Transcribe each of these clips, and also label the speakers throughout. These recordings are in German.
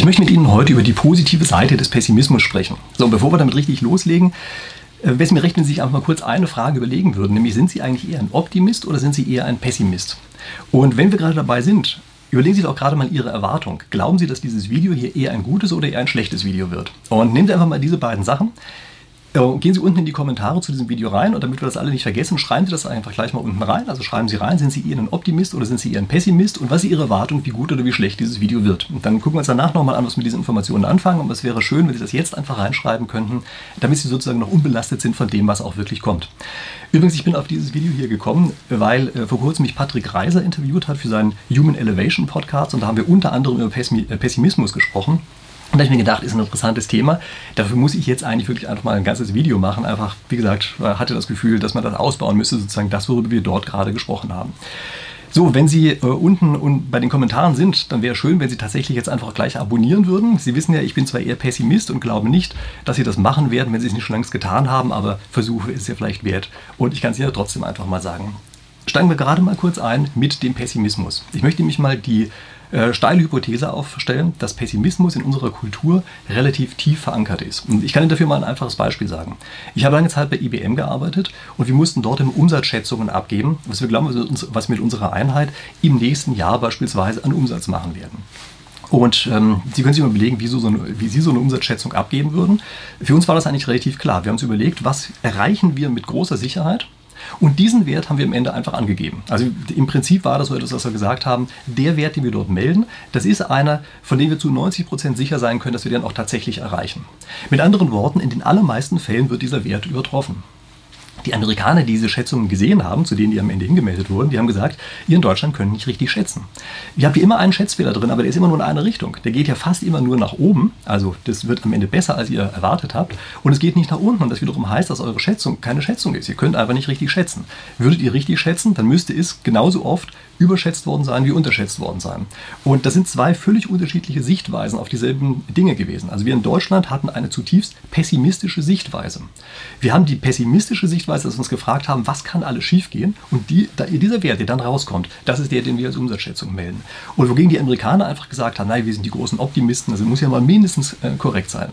Speaker 1: Ich möchte mit Ihnen heute über die positive Seite des Pessimismus sprechen. So, und bevor wir damit richtig loslegen, äh, wäre es mir recht, wenn Sie sich einfach mal kurz eine Frage überlegen würden, nämlich sind Sie eigentlich eher ein Optimist oder sind Sie eher ein Pessimist? Und wenn wir gerade dabei sind, überlegen Sie doch gerade mal Ihre Erwartung. Glauben Sie, dass dieses Video hier eher ein gutes oder eher ein schlechtes Video wird? Und nehmen Sie einfach mal diese beiden Sachen. Äh, gehen Sie unten in die Kommentare zu diesem Video rein und damit wir das alle nicht vergessen, schreiben Sie das einfach gleich mal unten rein. Also schreiben Sie rein, sind Sie eher Optimist oder sind Sie eher Pessimist und was ist Ihre Erwartung, wie gut oder wie schlecht dieses Video wird. Und dann gucken wir uns danach nochmal an, was wir mit diesen Informationen anfangen und es wäre schön, wenn Sie das jetzt einfach reinschreiben könnten, damit Sie sozusagen noch unbelastet sind von dem, was auch wirklich kommt. Übrigens, ich bin auf dieses Video hier gekommen, weil äh, vor kurzem mich Patrick Reiser interviewt hat für seinen Human Elevation Podcast und da haben wir unter anderem über äh, Pessimismus gesprochen. Und da habe ich mir gedacht, ist ein interessantes Thema. Dafür muss ich jetzt eigentlich wirklich einfach mal ein ganzes Video machen. Einfach, wie gesagt, hatte das Gefühl, dass man das ausbauen müsste, sozusagen das, worüber wir dort gerade gesprochen haben. So, wenn Sie äh, unten und bei den Kommentaren sind, dann wäre schön, wenn Sie tatsächlich jetzt einfach gleich abonnieren würden. Sie wissen ja, ich bin zwar eher Pessimist und glaube nicht, dass Sie das machen werden, wenn Sie es nicht schon längst getan haben, aber Versuche ist ja vielleicht wert. Und ich kann es Ihnen ja trotzdem einfach mal sagen. Steigen wir gerade mal kurz ein mit dem Pessimismus. Ich möchte nämlich mal die äh, steile Hypothese aufstellen, dass Pessimismus in unserer Kultur relativ tief verankert ist. Und ich kann Ihnen dafür mal ein einfaches Beispiel sagen. Ich habe lange Zeit bei IBM gearbeitet und wir mussten dort im Umsatzschätzungen abgeben, was wir glauben, was wir mit unserer Einheit im nächsten Jahr beispielsweise an Umsatz machen werden. Und ähm, Sie können sich mal überlegen, wie, so eine, wie Sie so eine Umsatzschätzung abgeben würden. Für uns war das eigentlich relativ klar. Wir haben uns überlegt, was erreichen wir mit großer Sicherheit und diesen Wert haben wir am Ende einfach angegeben. Also im Prinzip war das so etwas, was wir gesagt haben, der Wert, den wir dort melden, das ist einer, von dem wir zu 90 Prozent sicher sein können, dass wir den auch tatsächlich erreichen. Mit anderen Worten, in den allermeisten Fällen wird dieser Wert übertroffen. Die Amerikaner, die diese Schätzungen gesehen haben, zu denen die am Ende hingemeldet wurden, die haben gesagt, ihr in Deutschland könnt nicht richtig schätzen. Ihr habt hier immer einen Schätzfehler drin, aber der ist immer nur in eine Richtung. Der geht ja fast immer nur nach oben, also das wird am Ende besser, als ihr erwartet habt. Und es geht nicht nach unten und das wiederum heißt, dass eure Schätzung keine Schätzung ist. Ihr könnt einfach nicht richtig schätzen. Würdet ihr richtig schätzen, dann müsste es genauso oft überschätzt worden sein wie unterschätzt worden sein. Und das sind zwei völlig unterschiedliche Sichtweisen auf dieselben Dinge gewesen. Also wir in Deutschland hatten eine zutiefst pessimistische Sichtweise. Wir haben die pessimistische Sichtweise, dass wir uns gefragt haben, was kann alles schiefgehen? Und die, dieser Wert, der dann rauskommt, das ist der, den wir als Umsatzschätzung melden. Und wogegen die Amerikaner einfach gesagt haben, nein, wir sind die großen Optimisten, also muss ja mal mindestens äh, korrekt sein.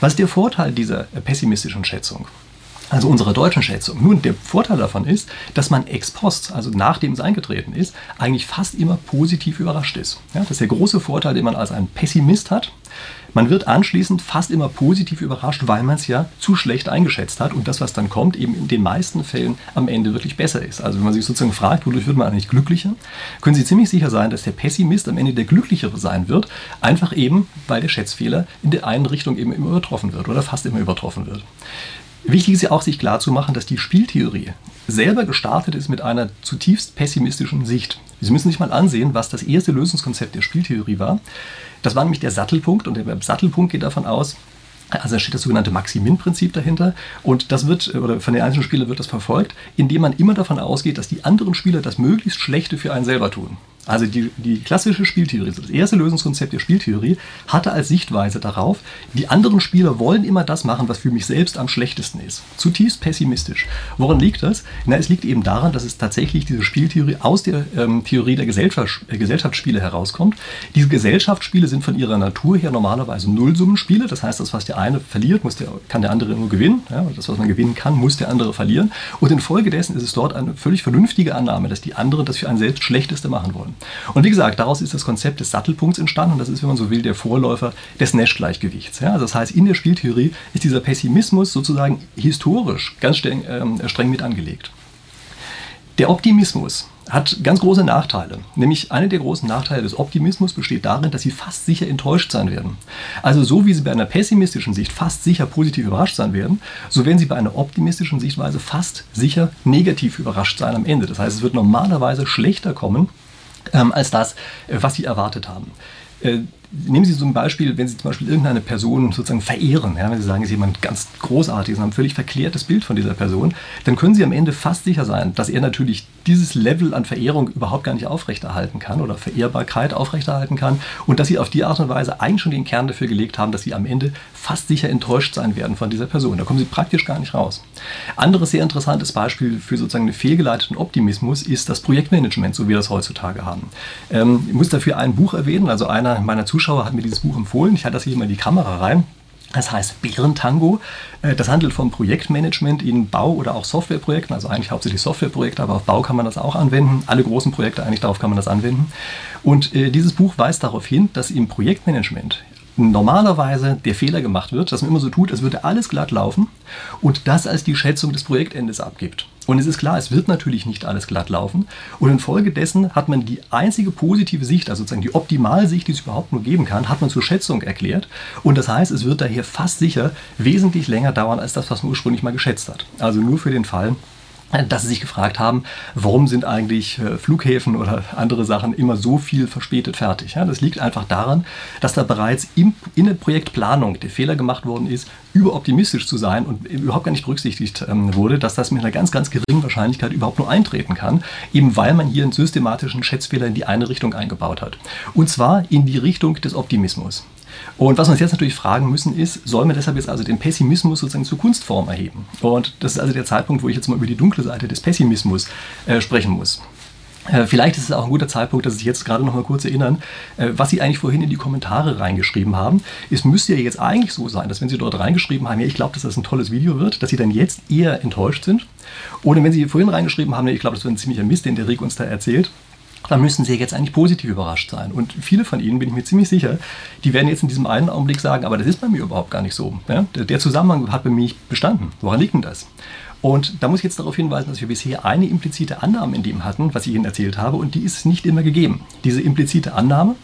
Speaker 1: Was ist der Vorteil dieser äh, pessimistischen Schätzung? also unserer deutschen Schätzung. Nun, der Vorteil davon ist, dass man ex post, also nachdem es eingetreten ist, eigentlich fast immer positiv überrascht ist. Ja, das ist der große Vorteil, den man als ein Pessimist hat. Man wird anschließend fast immer positiv überrascht, weil man es ja zu schlecht eingeschätzt hat und das, was dann kommt, eben in den meisten Fällen am Ende wirklich besser ist. Also wenn man sich sozusagen fragt, wodurch wird man eigentlich glücklicher, können Sie ziemlich sicher sein, dass der Pessimist am Ende der glücklichere sein wird, einfach eben, weil der Schätzfehler in der einen Richtung eben immer übertroffen wird oder fast immer übertroffen wird. Wichtig ist ja auch, sich klarzumachen, dass die Spieltheorie selber gestartet ist mit einer zutiefst pessimistischen Sicht. Sie müssen sich mal ansehen, was das erste Lösungskonzept der Spieltheorie war. Das war nämlich der Sattelpunkt und der Sattelpunkt geht davon aus, also da steht das sogenannte Maximin-Prinzip dahinter und das wird, oder von den einzelnen Spielern wird das verfolgt, indem man immer davon ausgeht, dass die anderen Spieler das möglichst Schlechte für einen selber tun. Also die, die klassische Spieltheorie, das erste Lösungskonzept der Spieltheorie, hatte als Sichtweise darauf, die anderen Spieler wollen immer das machen, was für mich selbst am schlechtesten ist. Zutiefst pessimistisch. Woran liegt das? Na, es liegt eben daran, dass es tatsächlich diese Spieltheorie aus der ähm, Theorie der Gesellschaft, äh, Gesellschaftsspiele herauskommt. Diese Gesellschaftsspiele sind von ihrer Natur her normalerweise Nullsummenspiele. Das heißt, das, was der eine verliert, muss der, kann der andere nur gewinnen. Ja, das, was man gewinnen kann, muss der andere verlieren. Und infolgedessen ist es dort eine völlig vernünftige Annahme, dass die anderen das für ein selbst Schlechteste machen wollen. Und wie gesagt, daraus ist das Konzept des Sattelpunkts entstanden und das ist, wenn man so will, der Vorläufer des Nash-Gleichgewichts. Ja, also das heißt, in der Spieltheorie ist dieser Pessimismus sozusagen historisch ganz streng, äh, streng mit angelegt. Der Optimismus hat ganz große Nachteile. Nämlich einer der großen Nachteile des Optimismus besteht darin, dass Sie fast sicher enttäuscht sein werden. Also so wie Sie bei einer pessimistischen Sicht fast sicher positiv überrascht sein werden, so werden Sie bei einer optimistischen Sichtweise fast sicher negativ überrascht sein am Ende. Das heißt, es wird normalerweise schlechter kommen, ähm, als das, äh, was sie erwartet haben. Nehmen Sie so ein Beispiel, wenn Sie zum Beispiel irgendeine Person sozusagen verehren, ja, wenn Sie sagen, es ist jemand ganz großartig, Sie haben ein völlig verklärtes Bild von dieser Person, dann können Sie am Ende fast sicher sein, dass er natürlich dieses Level an Verehrung überhaupt gar nicht aufrechterhalten kann oder Verehrbarkeit aufrechterhalten kann und dass Sie auf die Art und Weise eigentlich schon den Kern dafür gelegt haben, dass Sie am Ende fast sicher enttäuscht sein werden von dieser Person. Da kommen Sie praktisch gar nicht raus. Anderes sehr interessantes Beispiel für sozusagen einen fehlgeleiteten Optimismus ist das Projektmanagement, so wie wir das heutzutage haben. Ähm, ich muss dafür ein Buch erwähnen, also einer meiner Zuschauer Zuschauer hat mir dieses Buch empfohlen. Ich halte das hier mal in die Kamera rein. Das heißt Bärentango. Äh, das handelt vom Projektmanagement in Bau- oder auch Softwareprojekten, also eigentlich hauptsächlich Softwareprojekte, aber auf Bau kann man das auch anwenden. Alle großen Projekte eigentlich darauf kann man das anwenden. Und äh, dieses Buch weist darauf hin, dass im Projektmanagement normalerweise der Fehler gemacht wird, dass man immer so tut, als würde alles glatt laufen und das als die Schätzung des Projektendes abgibt. Und es ist klar, es wird natürlich nicht alles glatt laufen. Und infolgedessen hat man die einzige positive Sicht, also sozusagen die Optimalsicht, die es überhaupt nur geben kann, hat man zur Schätzung erklärt. Und das heißt, es wird daher fast sicher wesentlich länger dauern als das, was man ursprünglich mal geschätzt hat. Also nur für den Fall, dass sie sich gefragt haben, warum sind eigentlich äh, Flughäfen oder andere Sachen immer so viel verspätet fertig. das liegt einfach daran, dass da bereits in der Projektplanung der Fehler gemacht worden ist, überoptimistisch zu sein und überhaupt gar nicht berücksichtigt ähm, wurde, dass das mit einer ganz, ganz geringen Wahrscheinlichkeit überhaupt nur eintreten kann, eben weil man hier einen systematischen Schätzfehler in die eine Richtung eingebaut hat. Und zwar in die Richtung des Optimismus. Und was wir uns jetzt natürlich fragen müssen ist, sollen wir deshalb jetzt also den Pessimismus sozusagen zur Kunstform erheben? Und das ist also der Zeitpunkt, wo ich jetzt mal über die dunkle Seite des Pessimismus äh, sprechen muss. Äh, vielleicht ist es auch ein guter Zeitpunkt, dass Sie sich jetzt gerade noch mal kurz erinnern, äh, was Sie eigentlich vorhin in die Kommentare reingeschrieben haben. Es müsste ja jetzt eigentlich so sein, dass wenn Sie dort reingeschrieben haben, ja, ich glaube, dass das ein tolles Video wird, dass Sie dann jetzt eher enttäuscht sind. Oder wenn Sie vorhin reingeschrieben haben, ja, ich glaube, das wird ein ziemlicher Mist, den der Rick uns da erzählt, dann müssen sie jetzt eigentlich positiv überrascht sein. Und viele von ihnen, bin ich mir ziemlich sicher, die werden jetzt in diesem einen Augenblick sagen, aber das ist bei mir überhaupt gar nicht so. Ja? Der Zusammenhang hat bei mir nicht bestanden. Woran liegt denn das? Und da muss ich jetzt darauf hinweisen, dass wir bisher eine implizite Annahme in dem hatten, was ich Ihnen erzählt habe, und die ist nicht immer gegeben. Diese implizite Annahme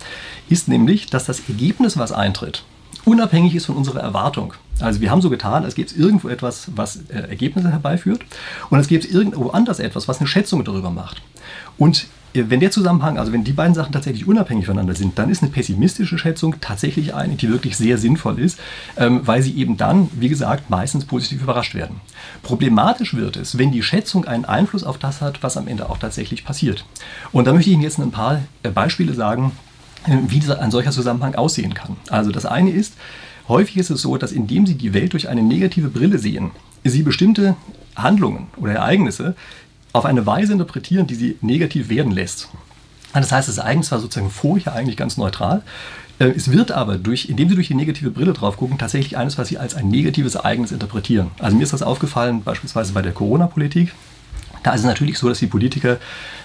Speaker 1: ist nämlich, dass das Ergebnis, was eintritt, unabhängig ist von unserer Erwartung. Also wir haben so getan, als gäbe es irgendwo etwas, was äh, Ergebnisse herbeiführt und es gäbe es irgendwo anders etwas, was eine Schätzung darüber macht. Und wenn der Zusammenhang, also wenn die beiden Sachen tatsächlich unabhängig voneinander sind, dann ist eine pessimistische Schätzung tatsächlich eine, die wirklich sehr sinnvoll ist, ähm, weil sie eben dann, wie gesagt, meistens positiv überrascht werden. Problematisch wird es, wenn die Schätzung einen Einfluss auf das hat, was am Ende auch tatsächlich passiert. Und da möchte ich Ihnen jetzt ein paar äh, Beispiele sagen, äh, wie ein solcher Zusammenhang aussehen kann. Also das eine ist, häufig ist es so, dass indem Sie die Welt durch eine negative Brille sehen, Sie bestimmte Handlungen oder Ereignisse auf eine Weise interpretieren, die sie negativ werden lässt. Das heißt, das Ereignis war sozusagen vorher eigentlich ganz neutral. Äh, es wird aber, durch, indem Sie durch die negative Brille drauf gucken, tatsächlich eines, was Sie als ein negatives Ereignis interpretieren. Also mir ist das aufgefallen, beispielsweise bei der Corona-Politik. Da ist es natürlich so, dass die Politiker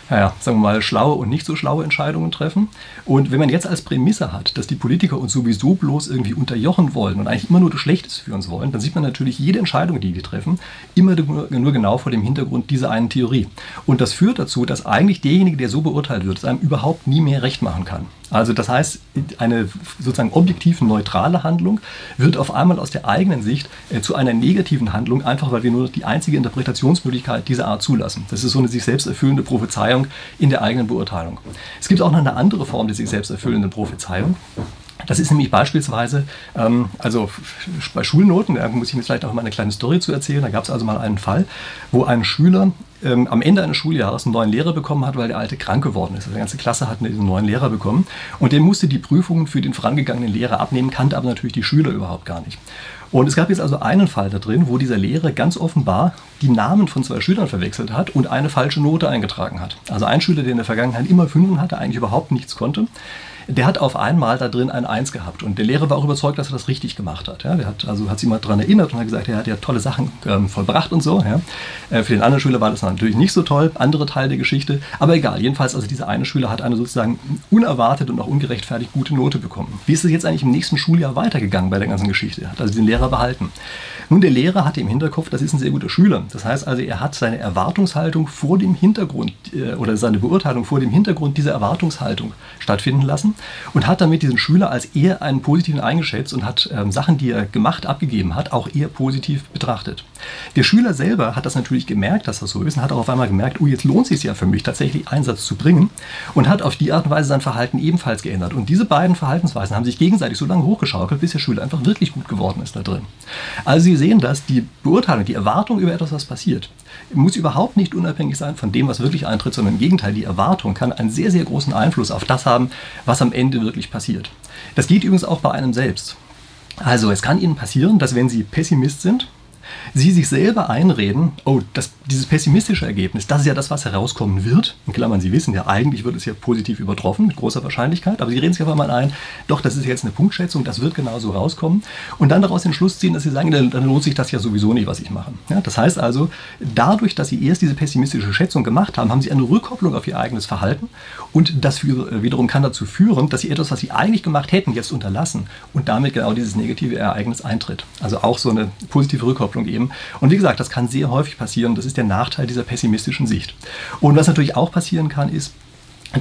Speaker 1: naja, sagen wir mal, schlaue und nicht so schlaue Entscheidungen treffen. Und wenn man jetzt als Prämisse hat, dass die Politiker uns sowieso bloß irgendwie unterjochen wollen und eigentlich immer nur das Schlechteste für uns wollen, dann sieht man natürlich jede Entscheidung, die die treffen, immer nur genau vor dem Hintergrund dieser einen Theorie. Und das führt dazu, dass eigentlich derjenige, der so beurteilt wird, es einem überhaupt nie mehr recht machen kann. Also das heißt, eine sozusagen objektiv neutrale Handlung wird auf einmal aus der eigenen Sicht äh, zu einer negativen Handlung, einfach weil wir nur die einzige Interpretationsmöglichkeit dieser Art zulassen. Das ist so eine sich selbst erfüllende Prophezeiung in der eigenen Beurteilung. Es gibt auch noch eine andere Form der sich selbst erfüllenden Prophezeiung. Das ist nämlich beispielsweise, ähm, also bei Schulnoten, da muss ich mir vielleicht auch mal eine kleine Story zu erzählen. Da gab es also mal einen Fall, wo ein Schüler ähm, am Ende eines Schuljahres einen neuen Lehrer bekommen hat, weil der alte krank geworden ist. Also die ganze Klasse hat einen neuen Lehrer bekommen und der musste die Prüfungen für den vorangegangenen Lehrer abnehmen, kannte aber natürlich die Schüler überhaupt gar nicht. Und es gab jetzt also einen Fall da drin, wo dieser Lehrer ganz offenbar die Namen von zwei Schülern verwechselt hat und eine falsche Note eingetragen hat. Also ein Schüler, der in der Vergangenheit immer Fünfen hatte, eigentlich überhaupt nichts konnte, der hat auf einmal da drin ein Eins gehabt. Und der Lehrer war auch überzeugt, dass er das richtig gemacht hat. Ja, der hat, also hat sich mal daran erinnert und hat gesagt, er hat ja tolle Sachen ähm, vollbracht und so. Ja. Äh, für den anderen Schüler war das natürlich nicht so toll, andere Teil der Geschichte. Aber egal, jedenfalls, also dieser eine Schüler hat eine sozusagen unerwartet und auch ungerechtfertigt gute Note bekommen. Wie ist es jetzt eigentlich im nächsten Schuljahr weitergegangen bei der ganzen Geschichte? Hat also den Lehrer behalten. Nun, der Lehrer hatte im Hinterkopf, das ist ein sehr guter Schüler. Das heißt also, er hat seine Erwartungshaltung vor dem Hintergrund äh, oder seine Beurteilung vor dem Hintergrund dieser Erwartungshaltung stattfinden lassen und hat damit diesen Schüler als eher einen positiven eingeschätzt und hat ähm, Sachen, die er gemacht, abgegeben hat, auch eher positiv betrachtet. Der Schüler selber hat das natürlich gemerkt, dass das so ist und hat auch auf einmal gemerkt, oh, jetzt lohnt es sich ja für mich, tatsächlich Einsatz zu bringen und hat auf die Art und Weise sein Verhalten ebenfalls geändert. Und diese beiden Verhaltensweisen haben sich gegenseitig so lange hochgeschaukelt, bis der Schüler einfach wirklich gut geworden ist da drin. Also Sie sehen, dass die Beurteilung, die Erwartung über etwas, was passiert, muss überhaupt nicht unabhängig sein von dem, was wirklich eintritt, sondern im Gegenteil, die Erwartung kann einen sehr, sehr großen Einfluss auf das haben, was am Ende wirklich passiert. Das geht übrigens auch bei einem selbst. Also es kann Ihnen passieren, dass wenn Sie Pessimist sind, Sie sich selber einreden, oh, das, dieses pessimistische Ergebnis, das ist ja das, was herauskommen wird. In Klammern, Sie wissen ja, eigentlich wird es ja positiv übertroffen, mit großer Wahrscheinlichkeit, aber Sie reden sich einfach mal ein, doch, das ist jetzt eine Punktschätzung, das wird genauso rauskommen. Und dann daraus den Schluss ziehen, dass Sie sagen, dann, dann lohnt sich das ja sowieso nicht, was ich mache. Ja, das heißt also, dadurch, dass Sie erst diese pessimistische Schätzung gemacht haben, haben Sie eine Rückkopplung auf Ihr eigenes Verhalten und das für, wiederum kann dazu führen, dass Sie etwas, was Sie eigentlich gemacht hätten, jetzt unterlassen und damit genau dieses negative Ereignis eintritt. Also auch so eine positive Rückkopplung eben. Und wie gesagt, das kann sehr häufig passieren. Das ist der Nachteil dieser pessimistischen Sicht. Und was natürlich auch passieren kann, ist,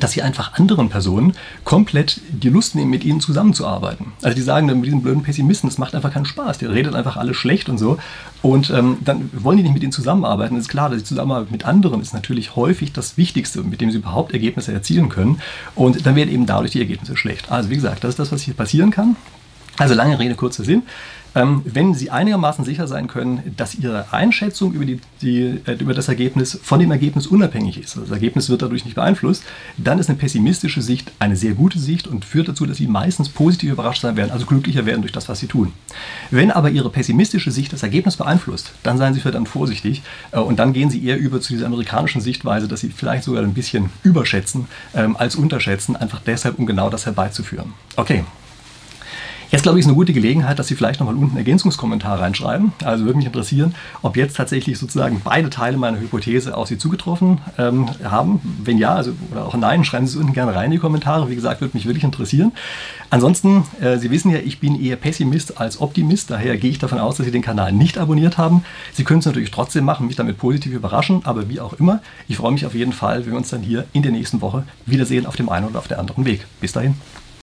Speaker 1: dass sie einfach anderen Personen komplett die Lust nehmen, mit ihnen zusammenzuarbeiten. Also die sagen dann mit diesem blöden Pessimisten, das macht einfach keinen Spaß, der redet einfach alles schlecht und so. Und ähm, dann wollen die nicht mit ihnen zusammenarbeiten. Es ist klar, dass die Zusammenarbeit mit anderen ist natürlich häufig das Wichtigste, mit dem sie überhaupt Ergebnisse erzielen können. Und dann werden eben dadurch die Ergebnisse schlecht. Also wie gesagt, das ist das, was hier passieren kann. Also lange Rede, kurzer Sinn. Ähm, wenn Sie einigermaßen sicher sein können, dass Ihre Einschätzung über, die, die, äh, über das Ergebnis von dem Ergebnis unabhängig ist, also das Ergebnis wird dadurch nicht beeinflusst, dann ist eine pessimistische Sicht eine sehr gute Sicht und führt dazu, dass Sie meistens positiv überrascht sein werden, also glücklicher werden durch das, was Sie tun. Wenn aber Ihre pessimistische Sicht das Ergebnis beeinflusst, dann seien Sie verdammt vorsichtig äh, und dann gehen Sie eher über zu dieser amerikanischen Sichtweise, dass Sie vielleicht sogar ein bisschen überschätzen ähm, als unterschätzen, einfach deshalb, um genau das herbeizuführen. Okay. Jetzt glaube ich, ist eine gute Gelegenheit, dass Sie vielleicht nochmal unten einen Ergänzungskommentar reinschreiben. Also würde mich interessieren, ob jetzt tatsächlich sozusagen beide Teile meiner Hypothese auf Sie zugetroffen ähm, haben. Wenn ja, also oder auch nein, schreiben Sie es unten gerne rein in die Kommentare. Wie gesagt, würde mich wirklich interessieren. Ansonsten, äh, Sie wissen ja, ich bin eher Pessimist als Optimist. Daher gehe ich davon aus, dass Sie den Kanal nicht abonniert haben. Sie können es natürlich trotzdem machen, mich damit positiv überraschen, aber wie auch immer. Ich freue mich auf jeden Fall, wenn wir uns dann hier in der nächsten Woche wiedersehen auf dem einen oder auf der anderen Weg. Bis dahin.